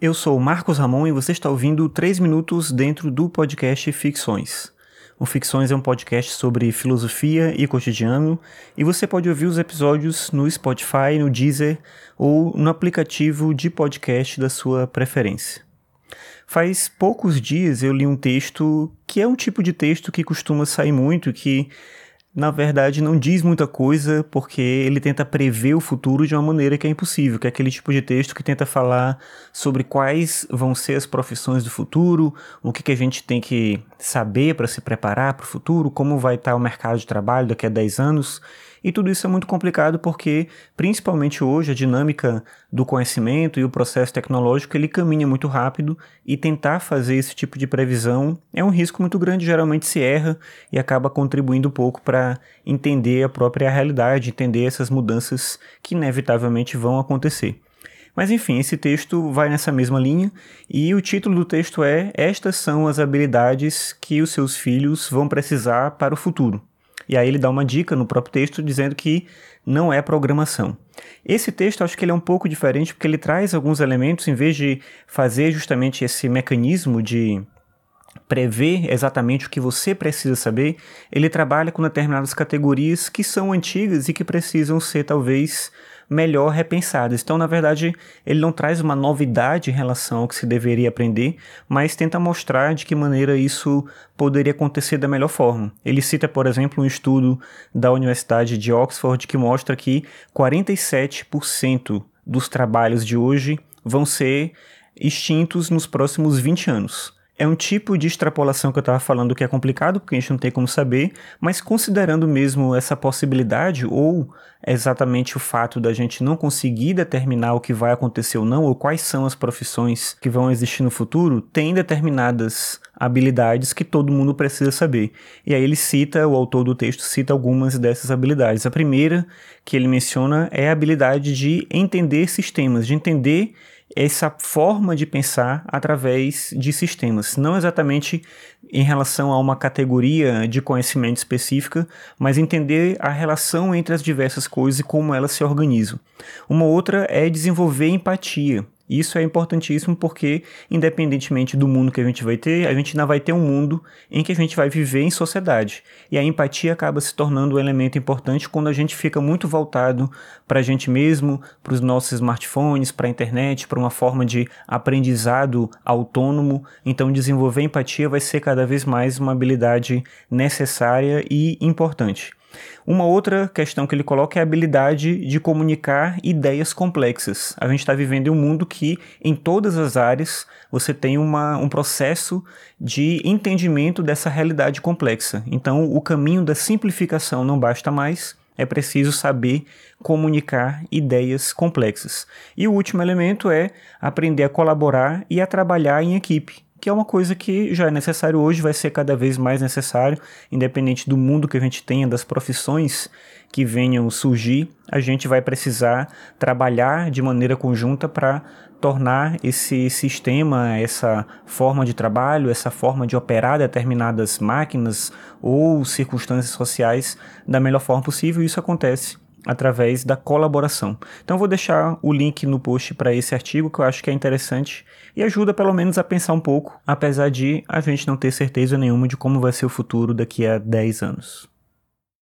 Eu sou Marcos Ramon e você está ouvindo 3 minutos dentro do podcast Ficções. O Ficções é um podcast sobre filosofia e cotidiano e você pode ouvir os episódios no Spotify, no Deezer ou no aplicativo de podcast da sua preferência. Faz poucos dias eu li um texto que é um tipo de texto que costuma sair muito, que na verdade não diz muita coisa porque ele tenta prever o futuro de uma maneira que é impossível, que é aquele tipo de texto que tenta falar sobre quais vão ser as profissões do futuro, o que, que a gente tem que saber para se preparar para o futuro, como vai estar o mercado de trabalho daqui a 10 anos. E tudo isso é muito complicado porque, principalmente hoje, a dinâmica do conhecimento e o processo tecnológico ele caminha muito rápido e tentar fazer esse tipo de previsão é um risco muito grande. Geralmente se erra e acaba contribuindo pouco para entender a própria realidade, entender essas mudanças que inevitavelmente vão acontecer. Mas enfim, esse texto vai nessa mesma linha e o título do texto é Estas são as habilidades que os seus filhos vão precisar para o futuro. E aí ele dá uma dica no próprio texto dizendo que não é programação. Esse texto acho que ele é um pouco diferente porque ele traz alguns elementos, em vez de fazer justamente esse mecanismo de prever exatamente o que você precisa saber, ele trabalha com determinadas categorias que são antigas e que precisam ser talvez melhor repensadas. Então, na verdade, ele não traz uma novidade em relação ao que se deveria aprender, mas tenta mostrar de que maneira isso poderia acontecer da melhor forma. Ele cita, por exemplo, um estudo da Universidade de Oxford que mostra que 47% dos trabalhos de hoje vão ser extintos nos próximos 20 anos é um tipo de extrapolação que eu estava falando que é complicado, porque a gente não tem como saber, mas considerando mesmo essa possibilidade, ou exatamente o fato da gente não conseguir determinar o que vai acontecer ou não, ou quais são as profissões que vão existir no futuro, tem determinadas habilidades que todo mundo precisa saber. E aí ele cita, o autor do texto cita algumas dessas habilidades. A primeira que ele menciona é a habilidade de entender sistemas, de entender essa forma de pensar através de sistemas, não exatamente em relação a uma categoria de conhecimento específica, mas entender a relação entre as diversas coisas e como elas se organizam. Uma outra é desenvolver empatia, isso é importantíssimo porque, independentemente do mundo que a gente vai ter, a gente ainda vai ter um mundo em que a gente vai viver em sociedade. E a empatia acaba se tornando um elemento importante quando a gente fica muito voltado para a gente mesmo, para os nossos smartphones, para a internet, para uma forma de aprendizado autônomo. Então, desenvolver empatia vai ser cada vez mais uma habilidade necessária e importante. Uma outra questão que ele coloca é a habilidade de comunicar ideias complexas. A gente está vivendo em um mundo que, em todas as áreas, você tem uma, um processo de entendimento dessa realidade complexa. Então, o caminho da simplificação não basta mais, é preciso saber comunicar ideias complexas. E o último elemento é aprender a colaborar e a trabalhar em equipe que é uma coisa que já é necessário hoje, vai ser cada vez mais necessário, independente do mundo que a gente tenha, das profissões que venham surgir, a gente vai precisar trabalhar de maneira conjunta para tornar esse sistema, essa forma de trabalho, essa forma de operar determinadas máquinas ou circunstâncias sociais da melhor forma possível. E isso acontece através da colaboração. Então vou deixar o link no post para esse artigo que eu acho que é interessante e ajuda pelo menos a pensar um pouco, apesar de a gente não ter certeza nenhuma de como vai ser o futuro daqui a 10 anos.